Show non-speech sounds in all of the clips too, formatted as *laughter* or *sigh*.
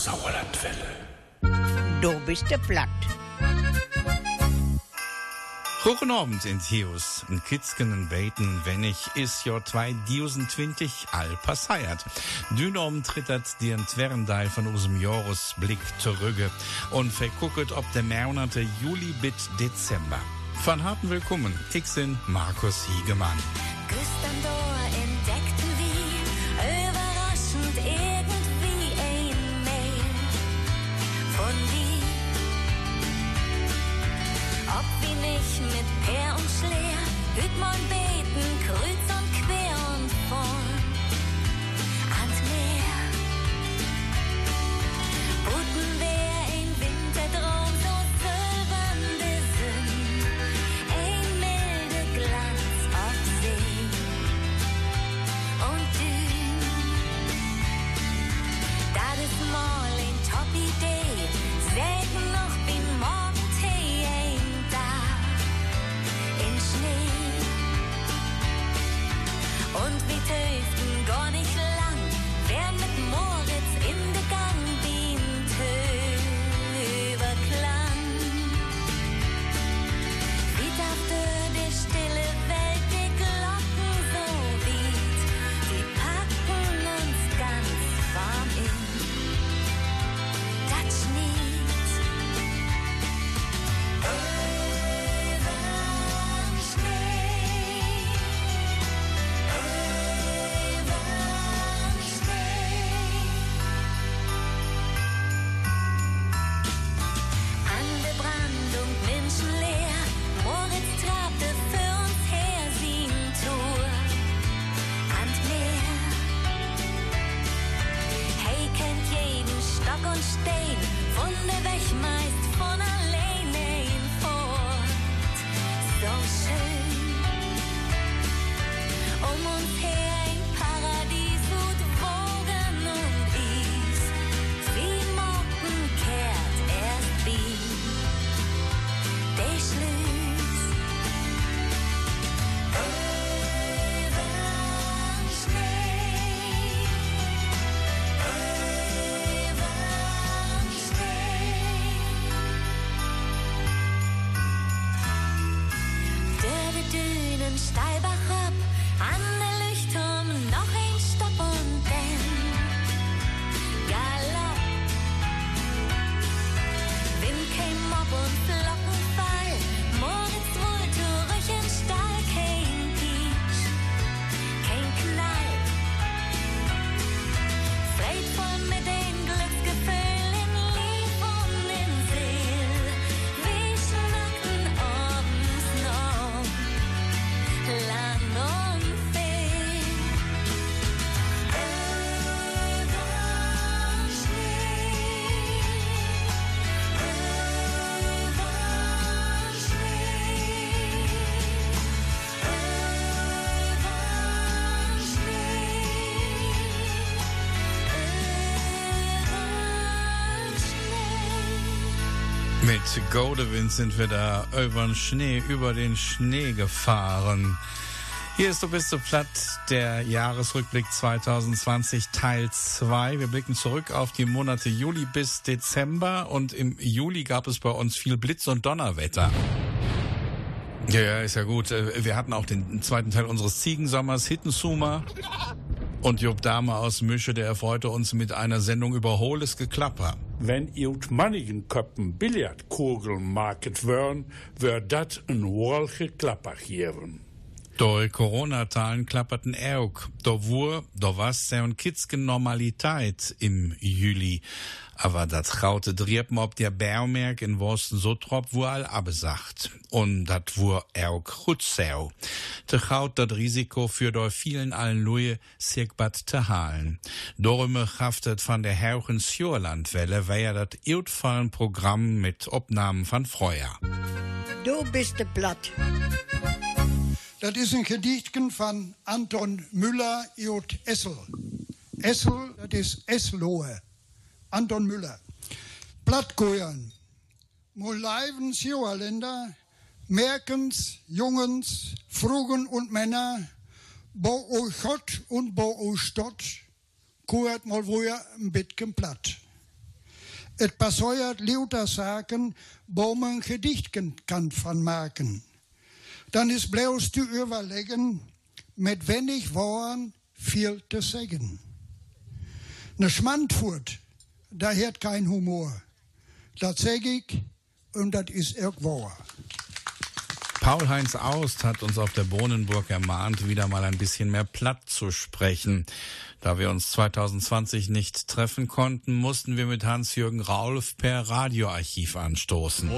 Sauerlandwelle. Du bist der platt. Guten Abend in Theos. Ein Kitzken en Beten, wenn ich is Jahr 2020 all passiert. Dünnom trittert die Entwernteil von unserem Jahresblick zurück und vergucket ob der Monate Juli bis Dezember. Von harten Willkommen, ich bin Markus Hiegemann. Gustandor hüt man beten, Mit Godewind sind wir da über den Schnee, über den Schnee gefahren. Hier ist Du bist so platt, der Jahresrückblick 2020 Teil 2. Wir blicken zurück auf die Monate Juli bis Dezember und im Juli gab es bei uns viel Blitz- und Donnerwetter. Ja, ja, ist ja gut. Äh, Wir hatten auch den zweiten Teil unseres Ziegensommers, Hittensuma. Und Job Dahme aus Mische, der erfreute uns mit einer Sendung über hohles Geklapper. Wenn ihr mannigen Köppen Billardkugeln market wären, wär dat ein wolche Klapper geben. Die Corona-Zahlen klapperten auch. Da wur, da was und kitzgen Normalität im Juli. Aber dat traute Driepen ob der Bärmerk in Worsten so trop wo all abesagt. Und dat wur auch Rutzau. Te gaut dat Risiko für do vielen allen Luje Sirkbat te halen. Dorme haftet von der Herchen Sjorlandwelle, wär ja dat outfallen Programm mit Obnahmen von Freuer. Du bist der platt. Das ist ein Gedichtchen von Anton Müller J. Essel. Essel, das ist Eslohe. Anton Müller. Blattkoern. Moleiven Sjauerländer, Merkens, Jungens, Frugen und Männer, bo o Gott und bo o Stott, koert mal woher ein bisschen platt. Es passiert lauter Sachen, wo man Gedichten kann von machen. Dann ist bloß zu überlegen, mit wenig Worten viel zu sagen. Eine Schmandfurt, da hat kein Humor. Das sage ich und das ist irgendwo. Paul-Heinz Aust hat uns auf der Bohnenburg ermahnt, wieder mal ein bisschen mehr platt zu sprechen. Da wir uns 2020 nicht treffen konnten, mussten wir mit Hans-Jürgen Raulf per Radioarchiv anstoßen.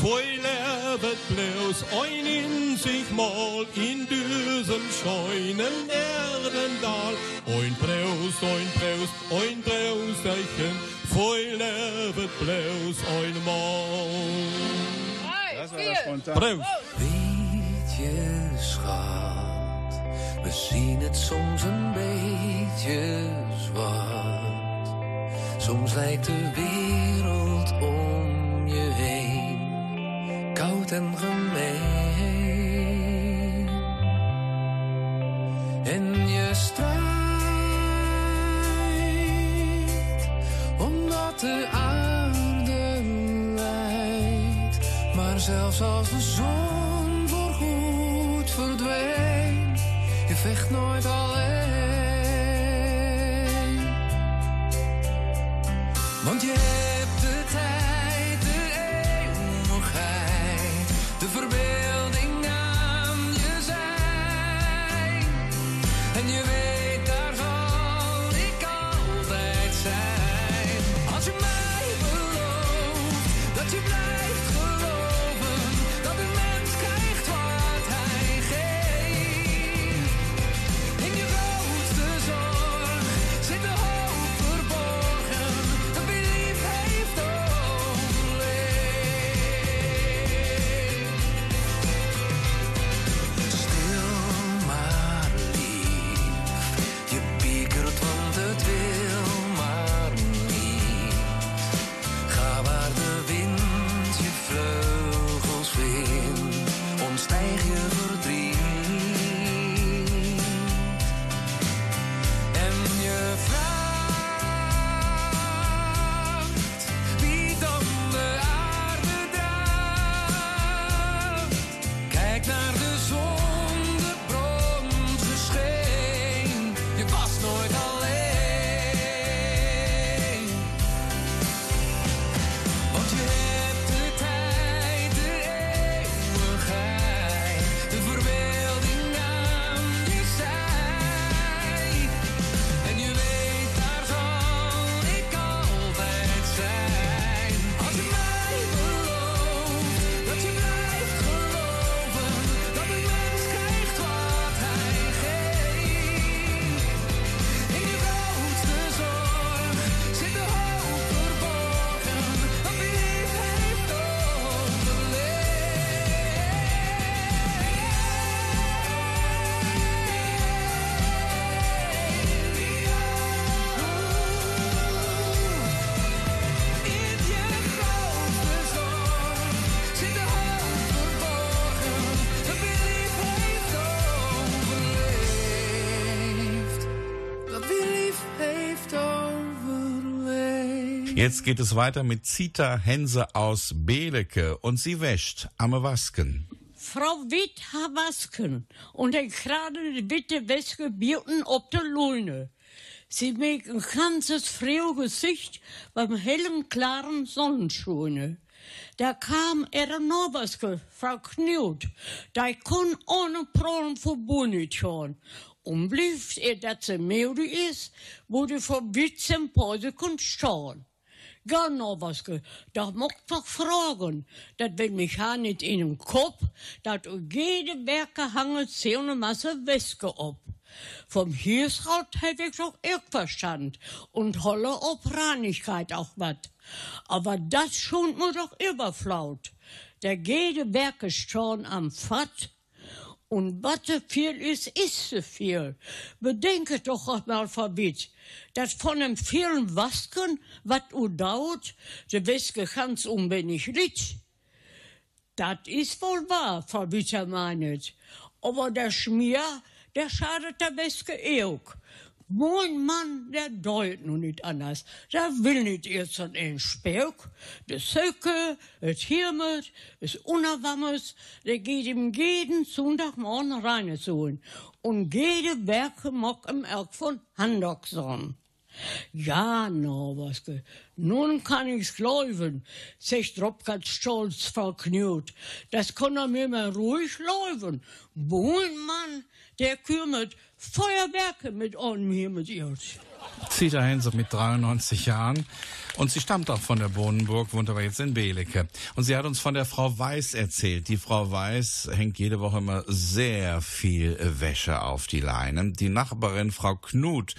Ein Braus, ein Braus, ein Brauserchen, voll lebt bloß ein Mann. Voll lebt bloß ein in sich mal in diesem scheinen Erdendal. Ein Braus, ein Braus, ein Brauserchen, voll lebt bloß ein Mann. Braus. Weet je, schat, we zien het soms een beetje zwart. Soms lijkt de wereld koud en gemeen. En je strijdt omdat de aarde lijdt. Maar zelfs als de zon voorgoed verdwijnt, je vecht nooit alleen. Want je Jetzt geht es weiter mit Zita Hense aus Beeleke und sie wäscht Amme Wasken. Frau Witt Wasken und ik gerade Wäsche bieten op de Lune. Sie make ein ganzes frohe Gesicht beim hellen, klaren Sonnenscheine. Da kam ihre Norwaske, Frau Knut, die kon ohne Proben verbunden schon. Und blieb ihr, dass sie müde ist, wurde vor Witzen Pause kon Gar Norwaske, da mocht doch fragen, dat will mich ja nicht in den Kopf, dat jede Werke hangen so eine Masse Wäske ob. Vom Hirsraut hätte ich doch auch Verstand und holle ob Reinigkeit auch wat. Aber das schont mir doch überflaut. Der jede Werke schon am Fatt. Und was zu viel ist, ist zu viel. Bedenke doch auch mal verbiedt, dass von dem vielen Wasken, was u dauert, de Wäske ganz unwenig liegt. Das ist wohl wahr, Frau Witter meinet. Aber der Schmier, der schadet der Weske auch. Mein Mann, der deut nun nicht anders. Der will nicht erst an den Speck. Der Söcke, es Hirmet, es Unerwammes, der geht ihm jeden Sonntagmorgen rein holen. Und jede Werke mock im Erk von Handockson. Ja, no, Waske, nun kann ich's glauben, sagt Robkat stolz Knut. Das kann er mir mal ruhig laufen. Wohin Mann, der kümmert Feuerwerke mit einem hier mit ihr. Zita Hense mit 93 Jahren. Und sie stammt auch von der Bohnenburg, wohnt aber jetzt in Belecke. Und sie hat uns von der Frau Weiß erzählt. Die Frau Weiß hängt jede Woche immer sehr viel Wäsche auf die Leinen. Die Nachbarin Frau Knut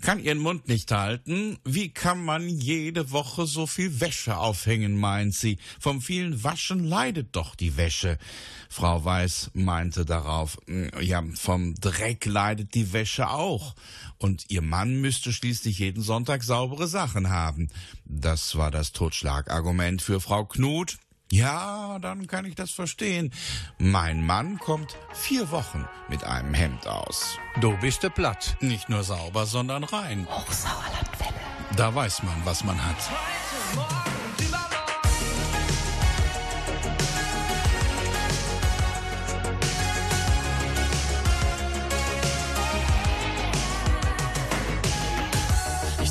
kann ihren Mund nicht halten. Wie kann man jede Woche so viel Wäsche aufhängen, meint sie. Vom vielen Waschen leidet doch die Wäsche. Frau Weiß meinte darauf, ja, vom Dreck leidet die Wäsche auch. Und ihr Mann müsste schließlich jeden Sonntag saubere Sachen haben. Das war das Totschlagargument für Frau Knut. Ja, dann kann ich das verstehen. Mein Mann kommt vier Wochen mit einem Hemd aus. Du bist de platt. Nicht nur sauber, sondern rein. Hochsauerlandwelle. Da weiß man, was man hat.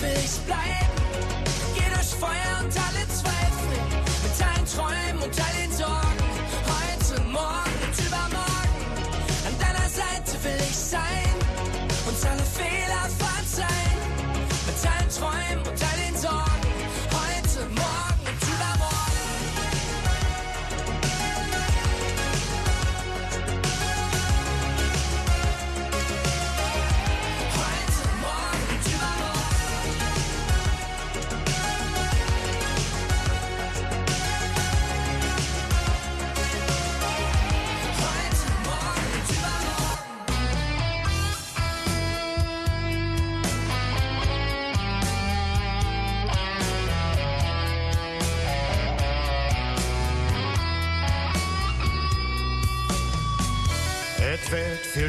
Will ich bleiben. Geh durch Feuer und alle Zweifel. Mit allen Träumen und all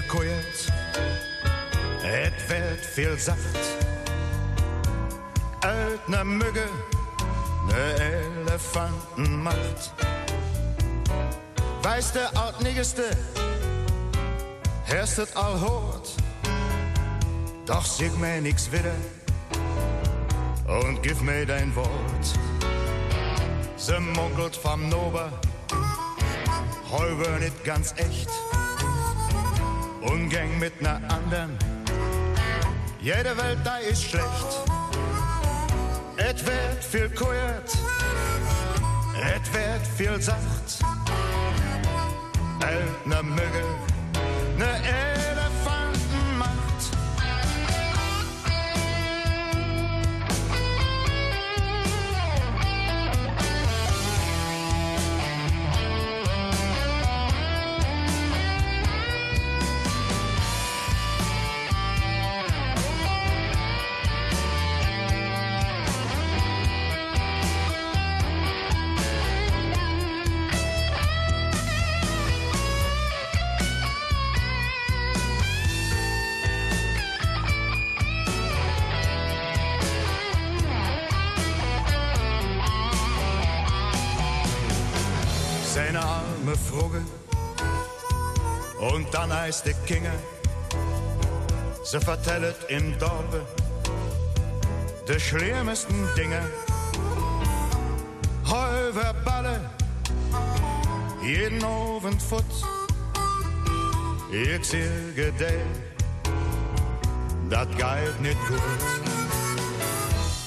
kooierd, het werd veel zacht. Uit naar muggen, de elefantenmacht. Wijst de oud-niggerste, herst het al hoort. Doch zeg mij niks willen, und gib mir dein Wort. Ze munkelt vom Nober, halber nicht ganz echt. Umgang mit ner anderen. Jede Welt da ist schlecht. Et wird viel kujert, et wird viel sacht. Uit ne Mugge, Kinge, ze vertellet im Dorpe de schlimmsten Dinge. Halber Balle, jeden Abend fut, ich sage dir, dat geht nicht gut.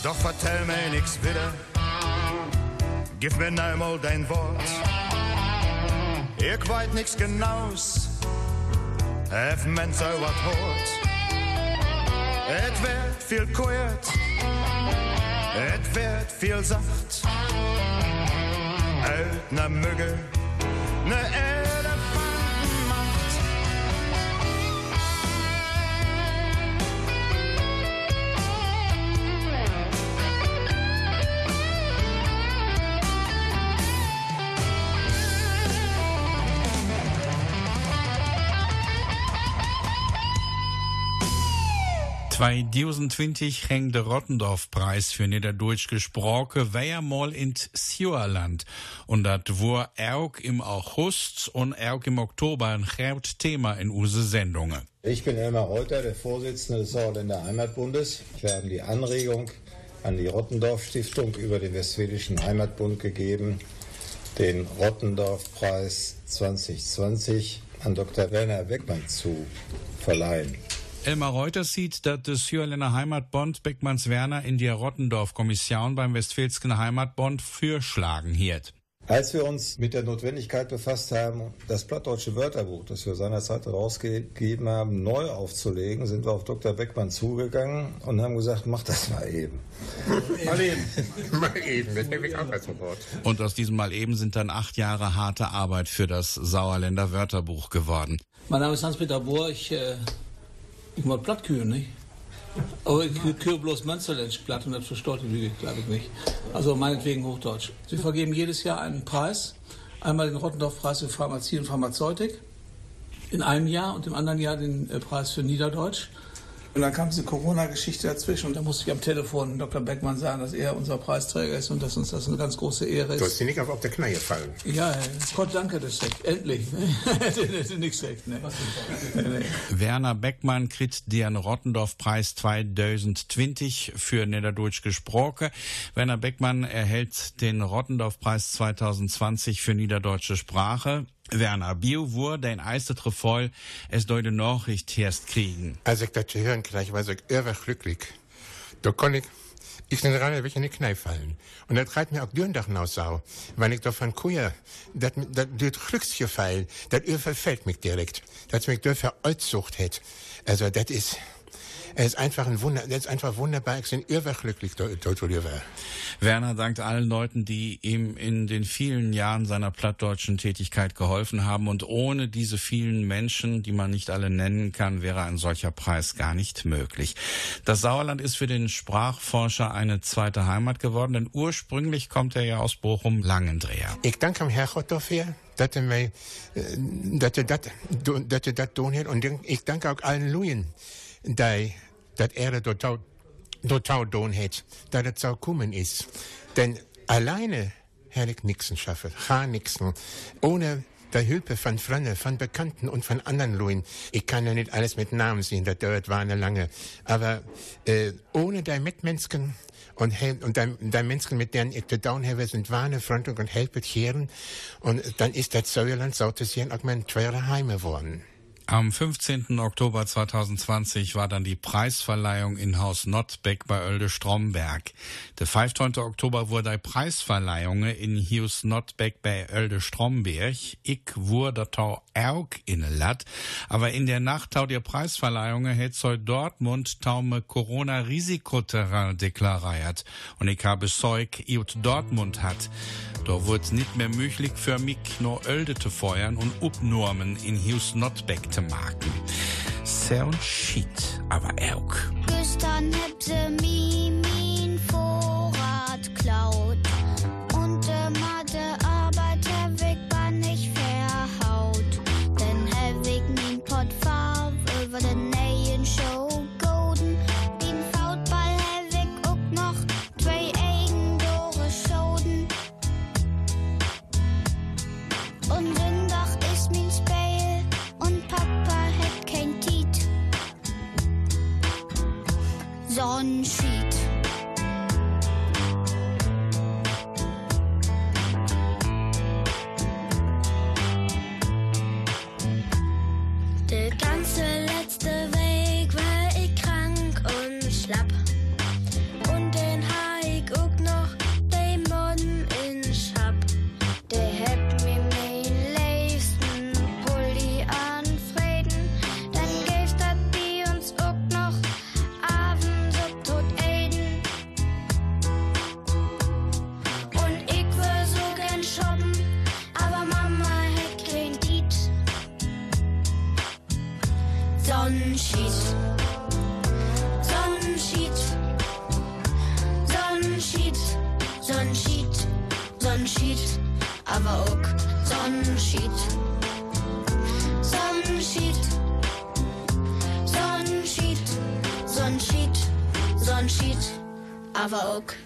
Doch vertell mir nix wieder, gib mir einmal dein Wort. Ich weet niks genaus, hef men zo wat hoort. Het werd veel kort, het werd veel zacht. Uit naar muggen, naar 2020 hängt der Rottendorf-Preis für Niederdeutsch gesprochen, wer in Sjuerland. Und das war auch im August und auch im Oktober ein Hauptthema in unsere Sendungen. Ich bin Elmar Reuter, der Vorsitzende des Sauerländer Heimatbundes. Wir haben die Anregung an die Rottendorf-Stiftung über den Westfälischen Heimatbund gegeben, den Rottendorf-Preis 2020 an Dr. Werner Beckmann zu verleihen. Elmar Reuters sieht, dass das Syrländer Heimatbond Beckmanns Werner in die Rottendorf-Kommission beim Westfälschen Heimatbond fürschlagen hielt. Als wir uns mit der Notwendigkeit befasst haben, das plattdeutsche Wörterbuch, das wir seinerzeit herausgegeben haben, neu aufzulegen, sind wir auf Dr. Beckmann zugegangen und haben gesagt, mach das mal eben. Mal eben. *laughs* Mal eben, das nehme ich auch als Wort. Und aus diesem Mal eben sind dann acht Jahre harte Arbeit für das Sauerländer Wörterbuch geworden. Mein Name ist Hans-Peter Bohr, ich, äh, ich mag platt kühen, nicht? Aber ich kühe bloß Münsterländisch platt und das versteht die Lüge, glaube ich nicht. Also meinetwegen Hochdeutsch. Sie vergeben jedes Jahr einen Preis. Einmal den Rottendorf-Preis für Pharmazie und Pharmazeutik in einem Jahr und im anderen Jahr den äh, Preis für Niederdeutsch. Und dann kam diese Corona-Geschichte dazwischen und da musste ich am Telefon Dr. Beckmann sagen, dass er unser Preisträger ist und dass uns das eine ganz große Ehre ist. Du hast dir nicht auf, auf der Knie gefallen. Ja, Gott danke, das sagt. Endlich. Ne? Nichts gesagt, ne? Werner Beckmann kriegt den Rottendorf-Preis 2020 für Niederdeutsch gesprochen. Werner Beckmann erhält den Rottendorf-Preis 2020 für niederdeutsche Sprache. Werner, Bio wurde ein eistet voll, es deute Nachricht erst kriegen. Als ich das hören gleich, war ich irre glücklich. Da kon ich, ich bin gerade ein in die Knie fallen. Und das reiht mir auch Dürndach aus sau, weil ich davon kuhe, das, das, das Glücksgefühl, das überfällt mich direkt, dass mich dafür Altsucht hätt. Also, das ist, es ist einfach ein Wunder, das ist einfach wunderbar, ich bin irre glücklich, dort, dort, Werner dankt allen Leuten, die ihm in den vielen Jahren seiner plattdeutschen Tätigkeit geholfen haben. Und ohne diese vielen Menschen, die man nicht alle nennen kann, wäre ein solcher Preis gar nicht möglich. Das Sauerland ist für den Sprachforscher eine zweite Heimat geworden, denn ursprünglich kommt er ja aus Bochum-Langendreher. Ich danke dem Herrgott dafür, dass er mir, äh, dass er das, dass er das tun hat. Und ich danke auch allen Luien, die, dass er das total, total tun hat, dass das so kommen ist. Denn alleine hätte ich nichts schaffen, gar nichts. Ohne der Hilfe von Freunden, von Bekannten und von anderen Leuten. Ich kann ja nicht alles mit Namen sehen, das dauert war lange. Aber äh, ohne die Mitmenschen und, und die, die Menschen, mit denen ich zu tun habe, sind wahre Freunde und helfen hier. Und dann ist das zu sehen auch mein teure Heim geworden. Am 15. Oktober 2020 war dann die Preisverleihung in Haus Nottbeck bei Oelde Stromberg. Der 15. Oktober wurde die Preisverleihung in Haus Nottbeck bei Oelde Stromberg. Ich wurde da auch in Lat. Aber in der Nacht tau der Preisverleihung hat soll Dortmund taume Corona-Risikoterrain deklariert. Und ich habe Zeug, iut Dortmund hat. Da wird nicht mehr möglich für mich nur Oelde zu feuern und Upnormen in Haus Nottbeck zu machen. Sound shit, aber auch. Gestern hätte mi Sonnenschied. Sonnenschied. Sonnenschied. Sonnenschied. Sonnenschied. Sonnenschied. Aber auch Sonnenschied. Sonnenschied. Sonnenschied. Sonnenschied. Sonnenschied. Aber auch.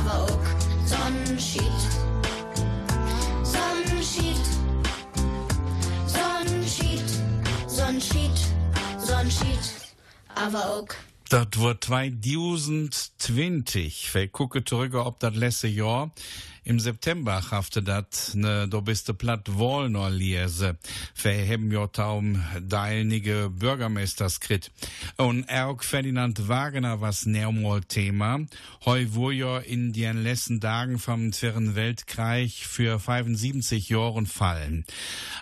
Aber auch Sonnenschied. Sonnenschied. Sonnenschied. Sonnenschied. Sonnenschied. Aber auch. Das wird 2020. Wir gucken zurück, ob das letzte Jahr im September hafte dat ne do biste platt Wollner lese. Wir haben ja taum deinige Bürgermeisterskrit. Und auch Ferdinand Wagner was neumol Thema. Heu wo ja in den letzten Tagen vom Zweiten Weltkrieg für 75 Jahren fallen.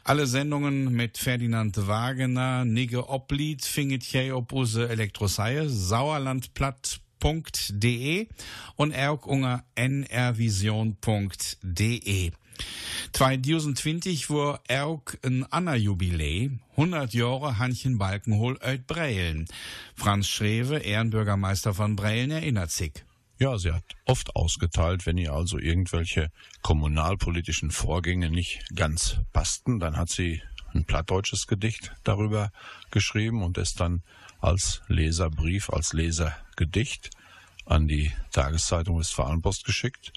Alle Sendungen mit Ferdinand Wagner, Nigge Oblied, finget je op use Elektroseie, Sauerlandplatt nrvision.de und unter nrvision.de. 2020 war auch ein anderer Jubiläe, 100 Jahre Hanchen Balkenhol uit Breilen. Franz Schrewe, Ehrenbürgermeister von Breilen, erinnert sich. Ja, sie hat oft ausgeteilt, wenn ihr also irgendwelche kommunalpolitischen Vorgänge nicht ganz passten, dann hat sie ein plattdeutsches Gedicht darüber geschrieben und es dann als Leserbrief, als Lesergedicht an die Tageszeitung Westfalenpost geschickt.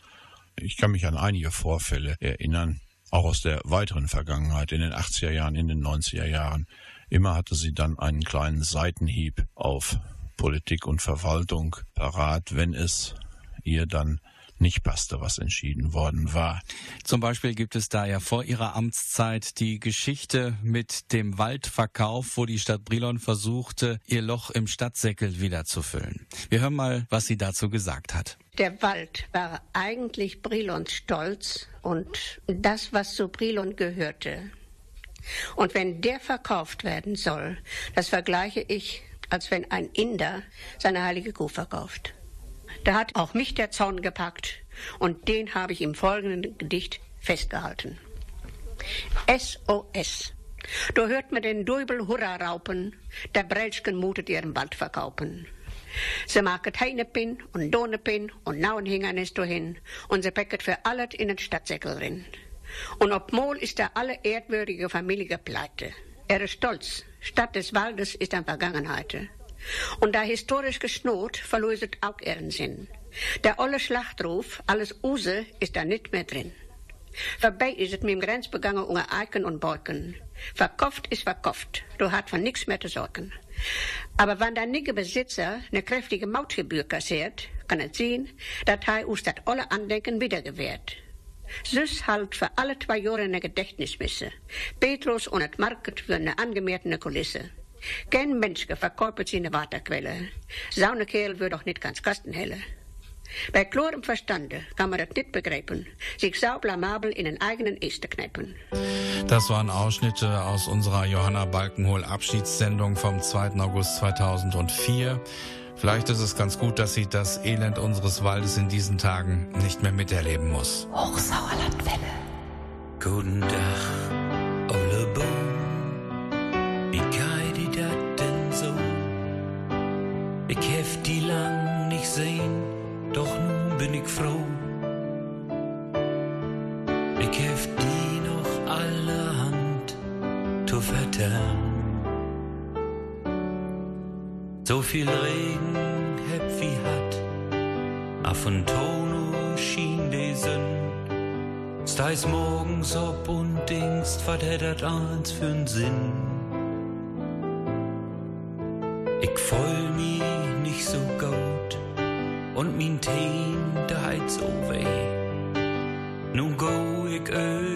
Ich kann mich an einige Vorfälle erinnern, auch aus der weiteren Vergangenheit, in den 80er Jahren, in den 90er Jahren. Immer hatte sie dann einen kleinen Seitenhieb auf Politik und Verwaltung parat, wenn es ihr dann nicht passte, was entschieden worden war. Zum Beispiel gibt es da ja vor ihrer Amtszeit die Geschichte mit dem Waldverkauf, wo die Stadt Brilon versuchte, ihr Loch im Stadtsäckel wieder zu füllen. Wir hören mal, was sie dazu gesagt hat. Der Wald war eigentlich Brilons Stolz und das, was zu Brilon gehörte. Und wenn der verkauft werden soll, das vergleiche ich, als wenn ein Inder seine heilige Kuh verkauft. Da hat auch mich der Zaun gepackt und den habe ich im folgenden Gedicht festgehalten. SOS. Da hört man den Dubel Hurra raupen, der Brelschken mutet ihren Wald verkaufen. Sie machen Heinepin und Donepin und nauen Hingernis hin und sie packet für alles in den Stadtsäckel drin. Und obmol ist da alle erdwürdige Familie pleite. Er ist stolz, Stadt des Waldes ist an Vergangenheit. Und da historisch geschnurrt, verloset auch ihren Sinn. Der olle Schlachtruf, alles Use, ist da nicht mehr drin. Vorbei ist es mit dem Grenzbegangen unter Eiken und Borken. Verkauft ist verkauft, du hast von nichts mehr zu sorgen. Aber wenn der nige Besitzer eine kräftige Mautgebühr kassiert, kann es sehen, dass er uns das alle Andenken wiedergewährt. Süß halt für alle zwei Jahre eine Gedächtnismisse. Petrus und das Market für eine angemehrte Kulisse. Kein Mensch verkauft seine Wasserquelle. Saunekehl wird doch nicht ganz kastenhelle. Bei klarem Verstande kann man das nicht begreifen, sich sau blamabel in den eigenen Äste kneipen. Das waren Ausschnitte aus unserer Johanna Balkenhol Abschiedssendung vom 2. August 2004. Vielleicht ist es ganz gut, dass sie das Elend unseres Waldes in diesen Tagen nicht mehr miterleben muss. Hochsauerlandwelle. Guten Tag, Ole Boom. Die lang nicht sehen, doch nun bin ich froh. Ich hef die noch allerhand zu vertellen. So viel Regen heb wie hat, af und Tono schien die Sünn. Steis morgens ob und denkst, wat hätt eins für'n Sinn? Ich fühl und min Teen, der heit so weh. Nun go ich übern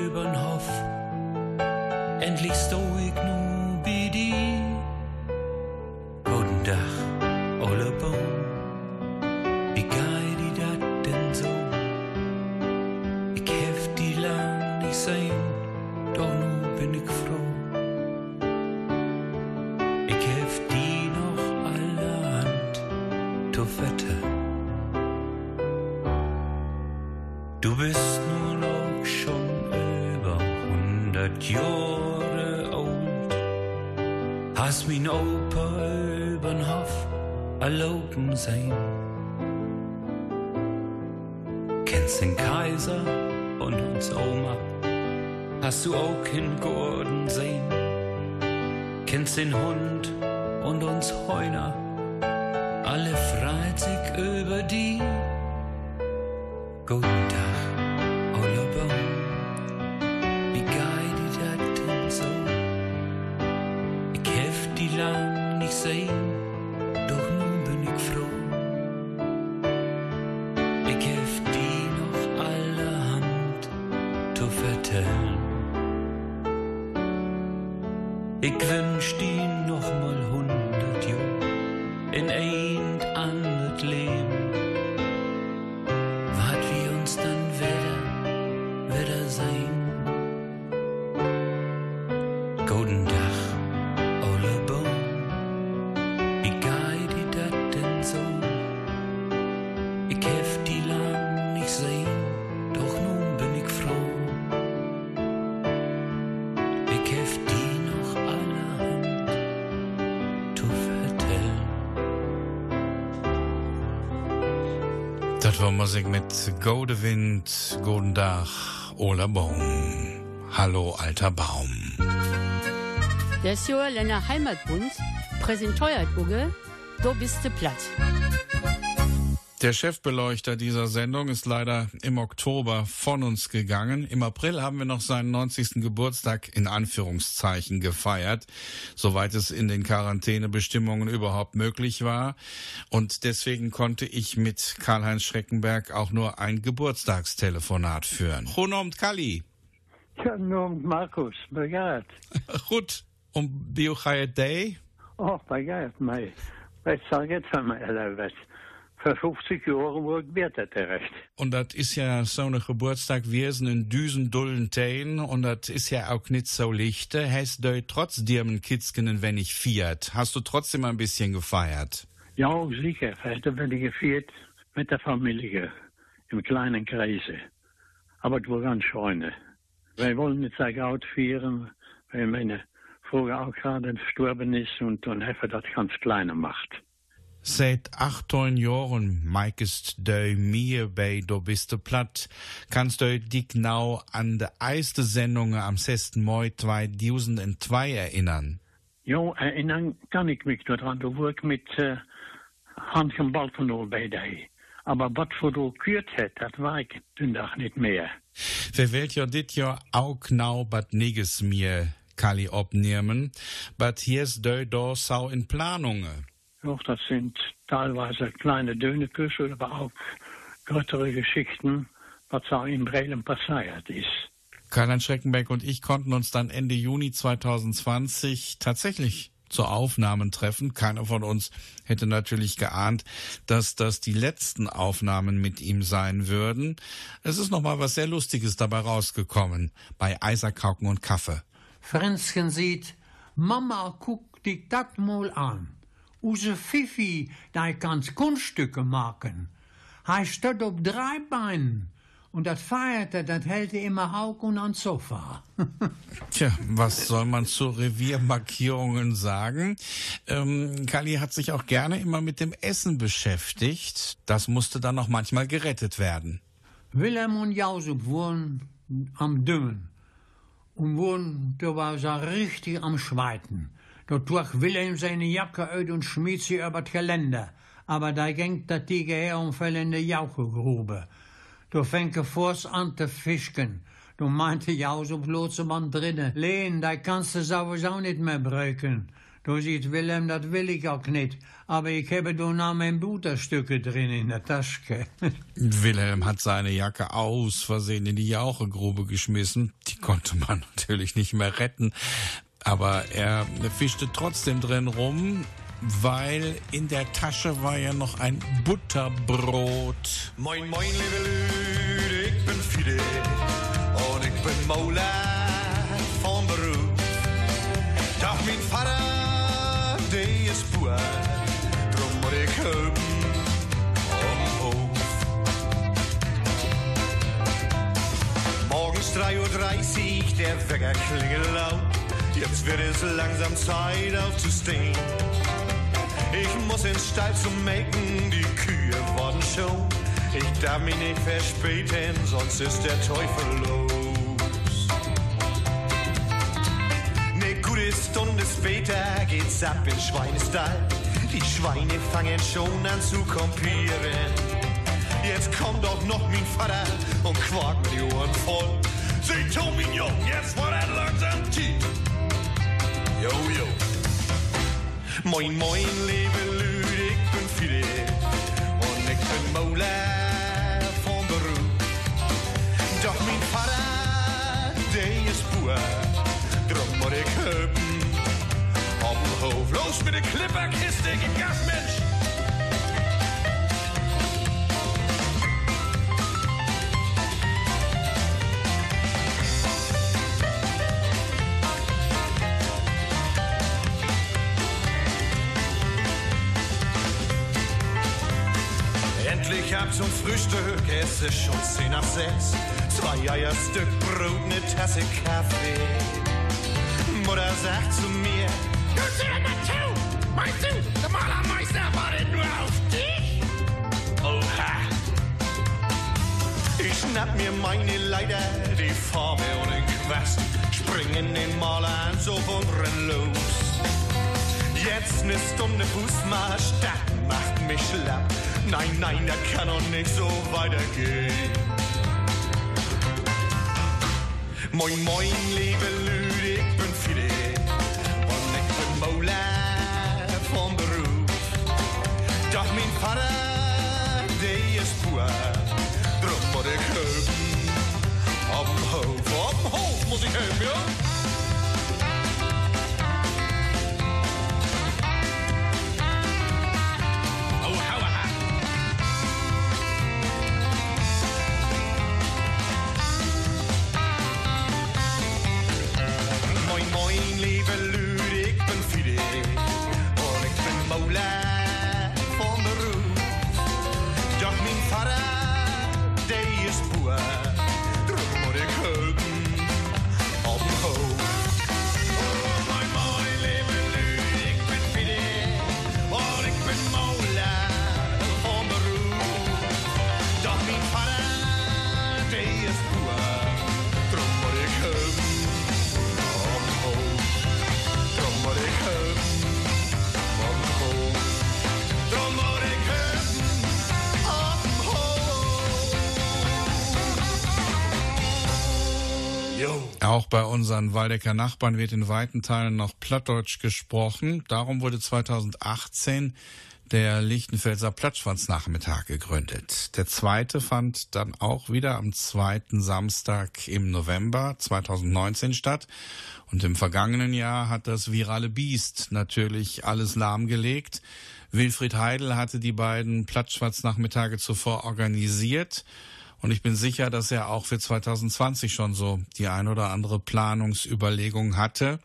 Alle freit sich über die. Guten mit Gode Guten Dach, Ola Baum. Hallo, alter Baum. Das Jahr Länder Heimatbund präsentiert Uge, du bist platt. Der Chefbeleuchter dieser Sendung ist leider im Oktober von uns gegangen. Im April haben wir noch seinen 90. Geburtstag in Anführungszeichen gefeiert, soweit es in den Quarantänebestimmungen überhaupt möglich war. Und deswegen konnte ich mit Karl-Heinz Schreckenberg auch nur ein Geburtstagstelefonat führen. Honomt Kali. Ja, Marcus, begaat. Goed, om Biogaia Day. Oh, begaat mij. Wat zal ik van mij Voor 50 Jahren ich wert dat recht. Und das ist ja so eine Geburtstag, wir sind in düsen dullen Teen und das ist ja auch nicht so lichte. Hast du trotz dirmen Kitzken wenn ich fiert? Hast du trotzdem ein bisschen gefeiert? Ja, sicher. Da bin ich gefeiert mit der Familie im kleinen Kreise. Aber es war ganz schön. Wir wollen nicht sehr gut feiern, weil meine Frau auch gerade verstorben ist und dann haben wir das ganz kleiner gemacht. Seit 18 Jahren meikest du mir bei Du bist du platt. Kannst du dich genau an die erste Sendung am 6. Mai 2002 erinnern? Ja, erinnern kann ich mich daran. Da war ich mit äh, Hanschen Baltenol bei dir. Aber was für du gehört hat, das war ich den Tag nicht mehr. Wir wollt ja dit Jahr auch genau bat niges mir Kali obnehmen, but hier ist du da sau in Planungen. Ja, das sind teilweise kleine Döneküsse, aber auch größere Geschichten, was auch in Brelen passiert ist. Karl-Heinz Schreckenberg und ich konnten uns dann Ende Juni 2020 tatsächlich zu Aufnahmen treffen. Keiner von uns hätte natürlich geahnt, dass das die letzten Aufnahmen mit ihm sein würden. Es ist noch mal was sehr Lustiges dabei rausgekommen bei Eiserkauken und Kaffee. Fränzchen sieht, Mama guck dich dat mal an. Use Fifi, da kann Kunststücke machen. Hij steht op drei Beinen. Und das feiert er, das hält er immer Hauk und ans Sofa. *laughs* Tja, was soll man zu Reviermarkierungen sagen? Ähm, Kali hat sich auch gerne immer mit dem Essen beschäftigt. Das musste dann auch manchmal gerettet werden. Willem und Jausup wohnen am Dümmen. Und wohnen, da war sie richtig am Schweiten. Da trug Willem seine Jacke uit und schmied sie über das Geländer. Aber da ging der Tiger her und fell in die Jauchegrube. Da fängt vors an zu fischen. Da meinte Jausup Lotsemann drinnen, Leen, da kannst du sowieso nicht mehr breken. Da sieht Willem, das will ich auch nicht. Aber ich habe da noch mein Butterstücke drin in der Tasche. *laughs* Wilhelm hat seine Jacke aus Versehen in die Jauchegrube geschmissen. Die konnte man *laughs* natürlich nicht mehr retten. Aber er fischte trotzdem drin rum, weil in der Tasche war ja noch ein Butterbrot. Moin, moin, lieve Lüd, ik ben Fide und ik ben Mola van beroep. Doch mijn vader, die is boer, drum moet ik hem omhoog. Morgens 3.30 Uhr, der Wecker klingelt laut. Wird es langsam Zeit aufzustehen. Ich muss ins Stall zum Melken, die Kühe worden schon. Ich darf mich nicht verspäten, sonst ist der Teufel los. Ne gute Stunde später geht's ab in Schweinestall. Die Schweine fangen schon an zu kompieren. Jetzt kommt auch noch mein Vater und mir die Ohren voll. Seht zu, mein Jung, jetzt war er langsam tief. Jo, jo. Moin, moin, lieve Lüd, ik ben Fide und ik ben Mola van beroep. Doch mijn vader, die is boer, moet ik hem op. Los met de klipperkist, ik in gas, Mensch. Endlich ab zum Frühstück, es ist schon zehn nach sechs. Zwei Eier, Stück Brot, ne Tasse Kaffee. Mutter sagt zu mir, Du sieh mal zu! Meinst du, der Malermeister wartet nur auf dich? Oha. Ich schnapp mir meine Leiter, die Farbe und den Quast, spring in den Maleranzug und renn los. Jetzt ne Stunde Fußmarsch, das macht mich schlapp. Nein, nein, das kann doch nicht so weitergehen. Moin, moin, liebe Lüde, ich bin Fide und ich bin Mola vom Beruf. Doch mein Vater, der ist pur, drum muss ich helfen. Am Hof, am Hof muss ich helfen, ja? Auch bei unseren Waldecker Nachbarn wird in weiten Teilen noch Plattdeutsch gesprochen. Darum wurde 2018 der Lichtenfelser Plattschwanznachmittag gegründet. Der zweite fand dann auch wieder am zweiten Samstag im November 2019 statt. Und im vergangenen Jahr hat das virale Biest natürlich alles lahmgelegt. Wilfried Heidel hatte die beiden Plattschwanznachmittage zuvor organisiert. Und ich bin sicher, dass er auch für 2020 schon so die ein oder andere Planungsüberlegung hatte.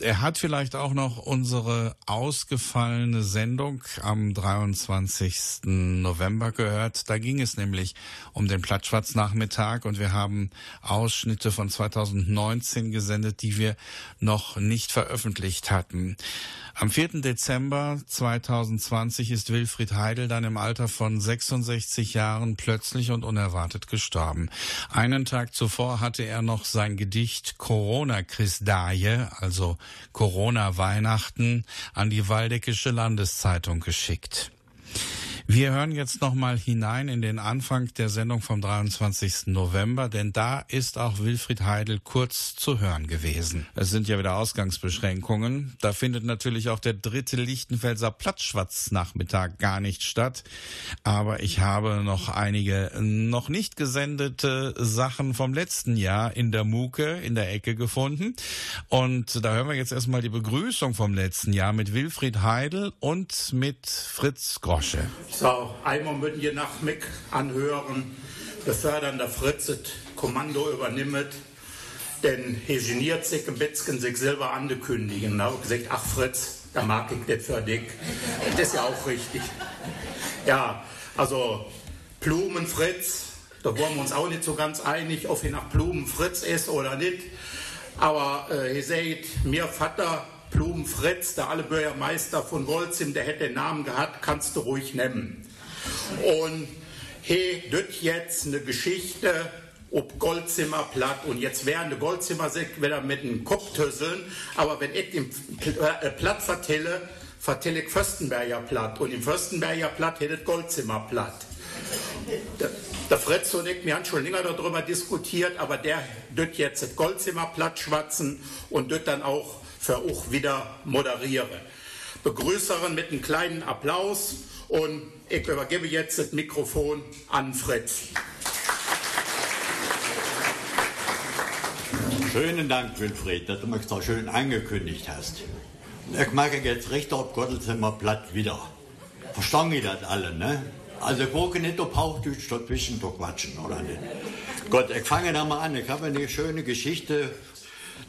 Er hat vielleicht auch noch unsere ausgefallene Sendung am 23. November gehört. Da ging es nämlich um den Plattschwarz-Nachmittag und wir haben Ausschnitte von 2019 gesendet, die wir noch nicht veröffentlicht hatten. Am 4. Dezember 2020 ist Wilfried Heidel dann im Alter von 66 Jahren plötzlich und unerwartet gestorben. Einen Tag zuvor hatte er noch sein Gedicht Corona Christaje, also Corona Weihnachten, an die Waldeckische Landeszeitung geschickt. Wir hören jetzt noch mal hinein in den Anfang der Sendung vom 23. November, denn da ist auch Wilfried Heidel kurz zu hören gewesen. Es sind ja wieder Ausgangsbeschränkungen. Da findet natürlich auch der dritte Lichtenfelser Plattschwatz-Nachmittag gar nicht statt. Aber ich habe noch einige noch nicht gesendete Sachen vom letzten Jahr in der Muke in der Ecke gefunden. Und da hören wir jetzt erstmal die Begrüßung vom letzten Jahr mit Wilfried Heidel und mit Fritz Grosche. So, einmal müssen wir nach mich anhören, befördernder Fritz das Kommando übernimmt, denn er geniert sich ein bisschen, sich selber anzukündigen. Da habe gesagt, ach Fritz, da mag ich das für dich. Das ist ja auch richtig. Ja, also Blumen Fritz, da waren wir uns auch nicht so ganz einig, ob er nach Blumen Fritz ist oder nicht. Aber äh, ihr seht, mir Vater Blumen Fritz, der alle Bürgermeister von Wolzim, der hätte den Namen gehabt, kannst du ruhig nehmen. Und hey, das jetzt eine Geschichte ob Goldzimmer platt und jetzt wären die Goldzimmer wieder mit dem Kopf tösseln, aber wenn ich den äh, platt vertelle, vertelle ich Fürstenberger platt und im Fürstenberger platt hättet Goldzimmer platt. Der, der Fritz und ich, wir haben schon länger darüber diskutiert, aber der wird jetzt das Goldzimmer platt schwatzen und wird dann auch für auch wieder moderiere. Begrüßerin mit einem kleinen Applaus und ich übergebe jetzt das Mikrofon an Fritz. Schönen Dank, Wilfried, dass du mich so schön angekündigt hast. Ich mache jetzt recht auf Gottelzimmer platt wieder. Verstehen ihr das alle, ne? Also ich brauche nicht auf Hauchdeutsch dazwischen zu quatschen, oder nicht? Gut, ich fange da mal an. Ich habe eine schöne Geschichte.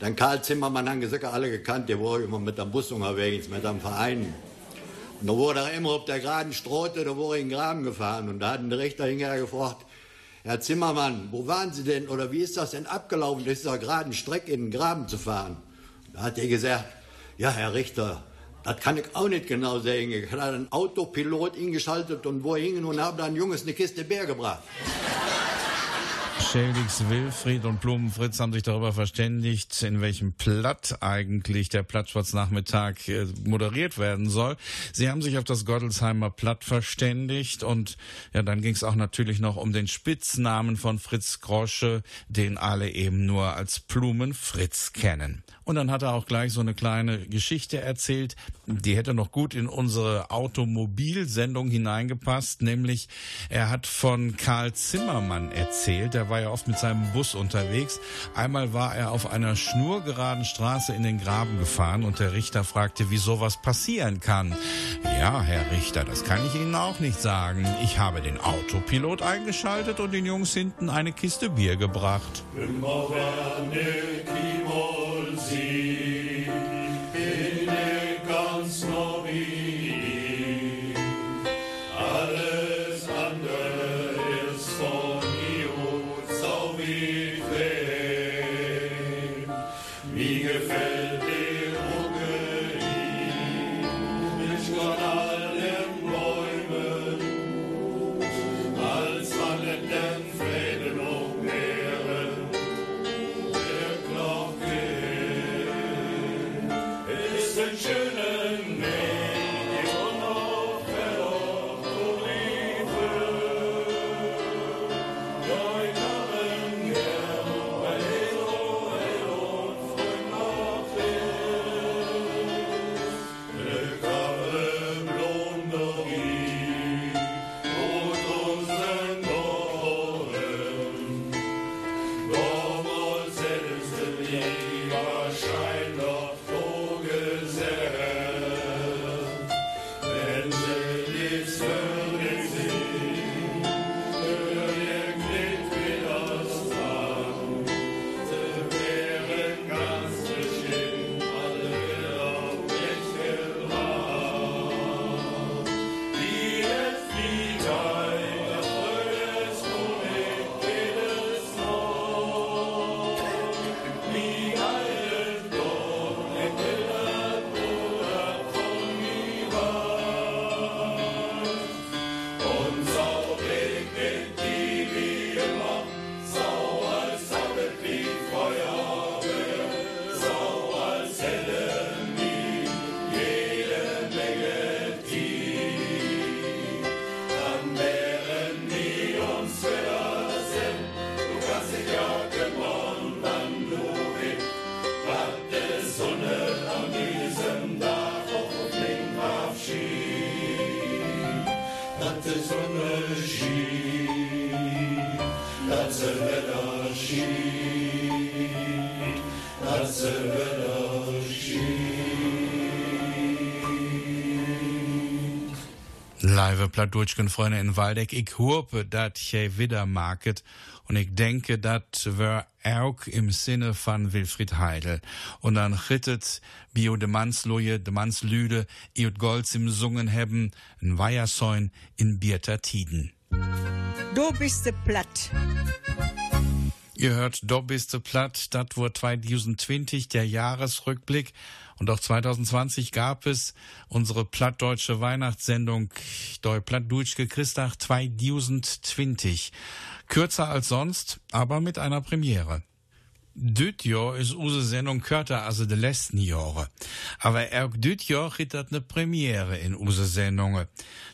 Den Karl Zimmermann haben gesagt, alle gekannt, der war immer mit dem Bus unterwegs, mit dem Verein. Und da wurde er immer auf der geraden Straße, da wurde er in den Graben gefahren. Und da hat ein Richter hinterher gefragt, Herr Zimmermann, wo waren Sie denn oder wie ist das denn abgelaufen, dieser geraden Strecke in den Graben zu fahren? Da hat er gesagt, ja, Herr Richter, das kann ich auch nicht genau sagen. Ich habe einen Autopilot eingeschaltet und wo er hing und habe dann Junges eine Kiste Bär gebracht. Scheldix Wilfried und Blumenfritz haben sich darüber verständigt, in welchem Platt eigentlich der Plattschwarznachmittag äh, moderiert werden soll. Sie haben sich auf das Gottelsheimer Platt verständigt und ja, dann ging es auch natürlich noch um den Spitznamen von Fritz Grosche, den alle eben nur als Blumenfritz kennen. Und dann hat er auch gleich so eine kleine Geschichte erzählt, die hätte noch gut in unsere Automobilsendung hineingepasst, nämlich er hat von Karl Zimmermann erzählt, der war ja oft mit seinem Bus unterwegs. Einmal war er auf einer schnurgeraden Straße in den Graben gefahren und der Richter fragte, wie sowas passieren kann. Ja, Herr Richter, das kann ich Ihnen auch nicht sagen. Ich habe den Autopilot eingeschaltet und den Jungs hinten eine Kiste Bier gebracht. Immer werde see. Songs Live Plattdeutschen Freunde in Waldeck. Ich hoffe, dat je wieder market. Und ich denke, dat wär auch im Sinne von Wilfried Heidel. Und dann rittet bio de Mansloje, de Manslüde, iot Golds im Sungen hebben, n Weiersäun in Bierter Tiden. Du bist platt. Ihr hört Do bist platt, das wurde 2020 der Jahresrückblick und auch 2020 gab es unsere plattdeutsche Weihnachtssendung Deu Plattdutschke Christach 2020. Kürzer als sonst, aber mit einer Premiere. Düt Jahr ist unsere Sendung kürzer als de letzten Jahre. Aber auch düt Jahr hat dat ne Premiere in unsere Sendungen.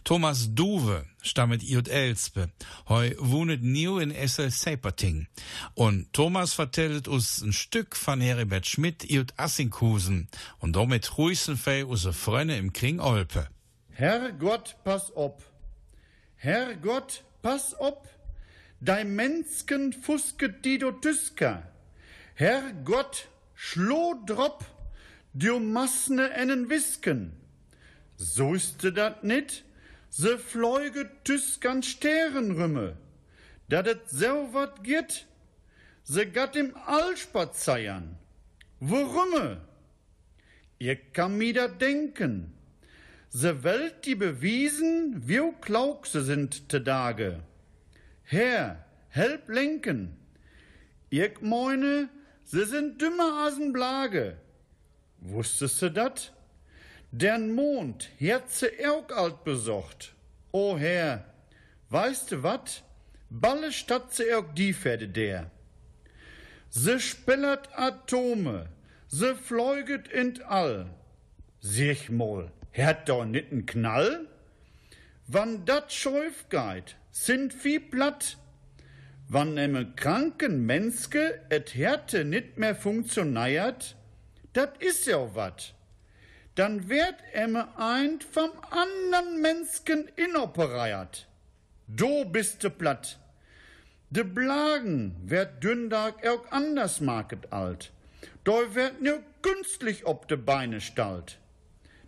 Thomas Duwe stammet iot Elspe. Heu wohnet new in Essel-Seiperting. Und Thomas vertellt uns ein Stück von Heribert Schmidt iot Assinghusen. Und damit ruisen fei unsere Freunde im Kring Olpe. Herrgott, pass op. Herrgott, pass op. Dei Mensken fusket die do Tüsker. Herrgott, schlo drop, du massne ennen Wisken. So ist dat nit, se fleuge Tüskern Sternrümme. Dat et so wat gitt, se gat im All spazeiern. Worümme? Ihr kann mi dat denken. Se Welt die bewiesen, wie klaug se sind te Dage. Herr, help lenken. Ich meine, sie sind dümmer als ein Blage. Wusstest du dat? Dern Mond, Herze erg alt besocht. O Herr, weißt du wat? Balle statt se erg die Pferde der. Se spellert Atome, se fleuget in all. Sich mal, hat doch nit n Knall? Wann dat schäuf geht, sind wie platt. Wann emme kranken Menske et Härte nit mehr funktioniert, dat is ja wat. Dann werd emme ein vom andern Mensken inoperiert. Do bist de platt. De Blagen werd Dünntag auch anders market alt. Do werd nur künstlich ob de Beine stalt.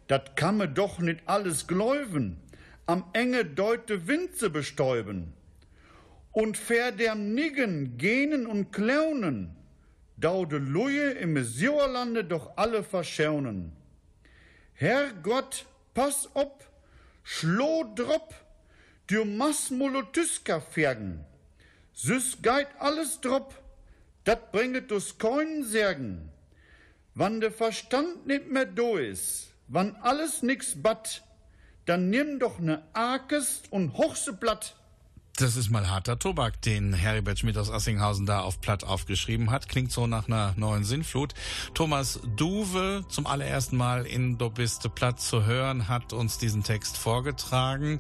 Dat kann me doch nit alles gläuven am enge deute Winze bestäuben. Und Niggen, Genen und Klaunen, daude Luje im Messiorlande doch alle verschaunen. Herrgott, pass op, schlo drop, du mass Molotyska fergen. Süß geit alles drop, dat bringet dus keinen Särgen. Wann der Verstand nit mehr do is, wann alles nix bat, dann nimm doch ne Arkes und hochse Blatt. Das ist mal harter Tobak, den Heribert Schmidt aus Assinghausen da auf Platt aufgeschrieben hat. Klingt so nach einer neuen Sinnflut. Thomas Duwe, zum allerersten Mal in Dobiste Platt zu hören, hat uns diesen Text vorgetragen.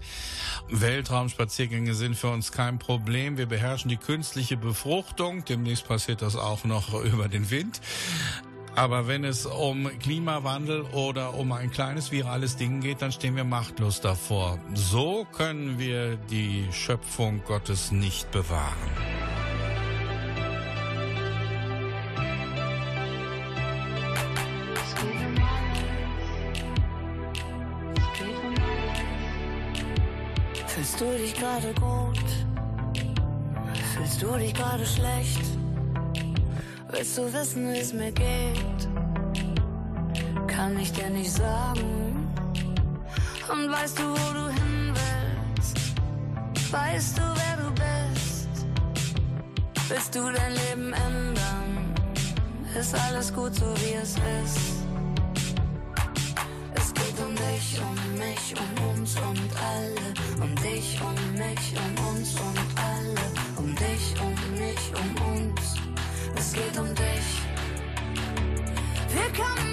Weltraumspaziergänge sind für uns kein Problem. Wir beherrschen die künstliche Befruchtung. Demnächst passiert das auch noch *laughs* über den Wind. Aber wenn es um Klimawandel oder um ein kleines virales Ding geht, dann stehen wir machtlos davor. So können wir die Schöpfung Gottes nicht bewahren. Fühlst du dich gerade gut? Fühlst du dich gerade schlecht? Willst du wissen, wie es mir geht? Kann ich dir nicht sagen. Und weißt du, wo du hin willst? Weißt du, wer du bist? Willst du dein Leben ändern? Ist alles gut so, wie es ist? Es geht um dich, um mich, um uns und alle. Um dich, um mich, um uns und alle. Um dich, um mich, um uns. Es geht um dich. Wir kommen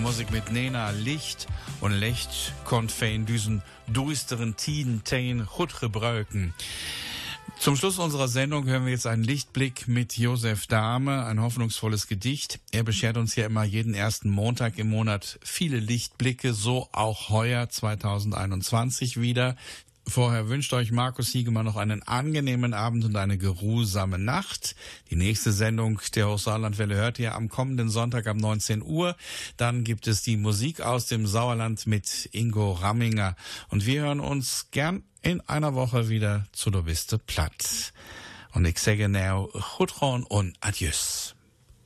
Musik mit Nena Licht und Licht konnt fein düsen düsteren Tiden tein gebruiken. Zum Schluss unserer Sendung hören wir jetzt einen Lichtblick mit Josef Dahme, ein hoffnungsvolles Gedicht. Er beschert uns ja immer jeden ersten Montag im Monat viele Lichtblicke, so auch heuer 2021 wieder. Vorher wünscht euch Markus Hiegemann noch einen angenehmen Abend und eine geruhsame Nacht. Die nächste Sendung der Hochsauerlandwelle hört ihr am kommenden Sonntag um 19 Uhr. Dann gibt es die Musik aus dem Sauerland mit Ingo Ramminger. Und wir hören uns gern in einer Woche wieder zu Du bist platt. Und ich sage now Chutron und Adieus.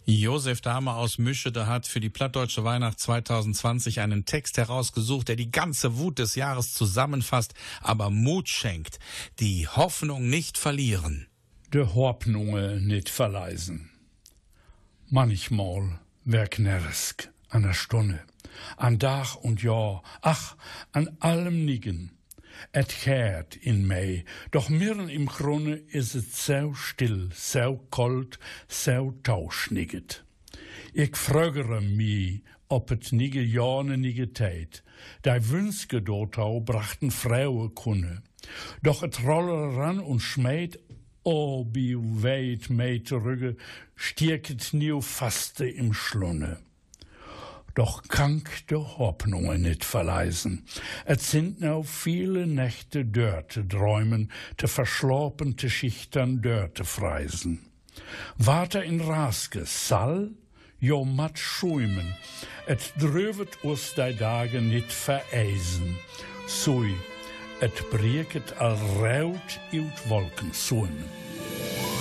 Josef Dahme aus Mischede hat für die Plattdeutsche Weihnacht 2020 einen Text herausgesucht, der die ganze Wut des Jahres zusammenfasst, aber Mut schenkt. Die Hoffnung nicht verlieren. De Hoffnunge nicht verleisen. Manchmal wär knärsk an der Stunde, an Dach und Jahr, ach, an allem Nigen. Et kehrt in mei, doch mirren im Krone is et so still, so kalt, so tauschniget. Ich frögere mi, ob et nige Jahre nige Tijd. Dei Wünske dotau brachten Fraue kunne. Doch et rolle ran und oh, bi weit mei zurücke, stierket niu faste im Schlunne doch kank de Hoffnungen nicht verleisen. Es sind now viele Nächte dörte träumen, te verschlopen, te schichtern dörte freisen. Water in Raske, Sall, jo mat schuimen, et drövet us dei Tage nit vereisen. Sui, et brieket al raut ut Wolken suimen.